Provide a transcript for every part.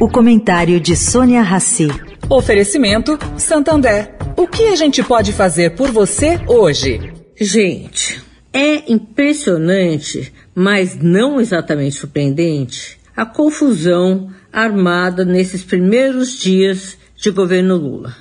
O comentário de Sônia Rassi. Oferecimento Santander. O que a gente pode fazer por você hoje? Gente, é impressionante, mas não exatamente surpreendente, a confusão armada nesses primeiros dias de governo Lula.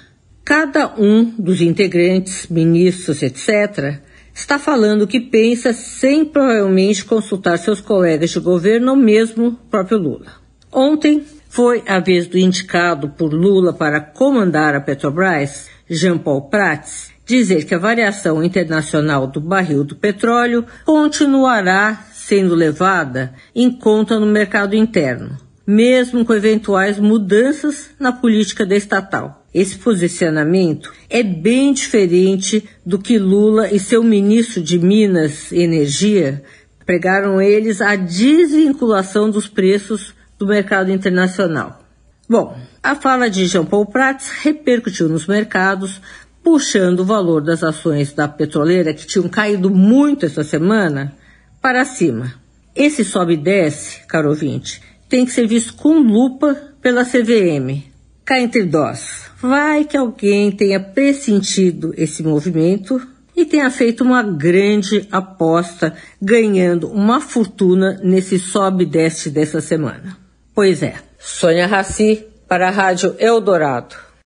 Cada um dos integrantes, ministros, etc., está falando o que pensa sem provavelmente consultar seus colegas de governo ou mesmo o próprio Lula. Ontem foi a vez do indicado por Lula para comandar a Petrobras, Jean Paul Prats, dizer que a variação internacional do barril do petróleo continuará sendo levada em conta no mercado interno, mesmo com eventuais mudanças na política da estatal. Esse posicionamento é bem diferente do que Lula e seu ministro de Minas e Energia pregaram eles a desvinculação dos preços do mercado internacional. Bom, a fala de Jean Paul Prats repercutiu nos mercados, puxando o valor das ações da petroleira, que tinham caído muito essa semana, para cima. Esse sobe e desce, caro ouvinte, tem que ser visto com lupa pela CVM. Cá entre nós, vai que alguém tenha pressentido esse movimento e tenha feito uma grande aposta, ganhando uma fortuna nesse sobe e desce dessa semana. Pois é, Sônia Raci para a Rádio Eldorado.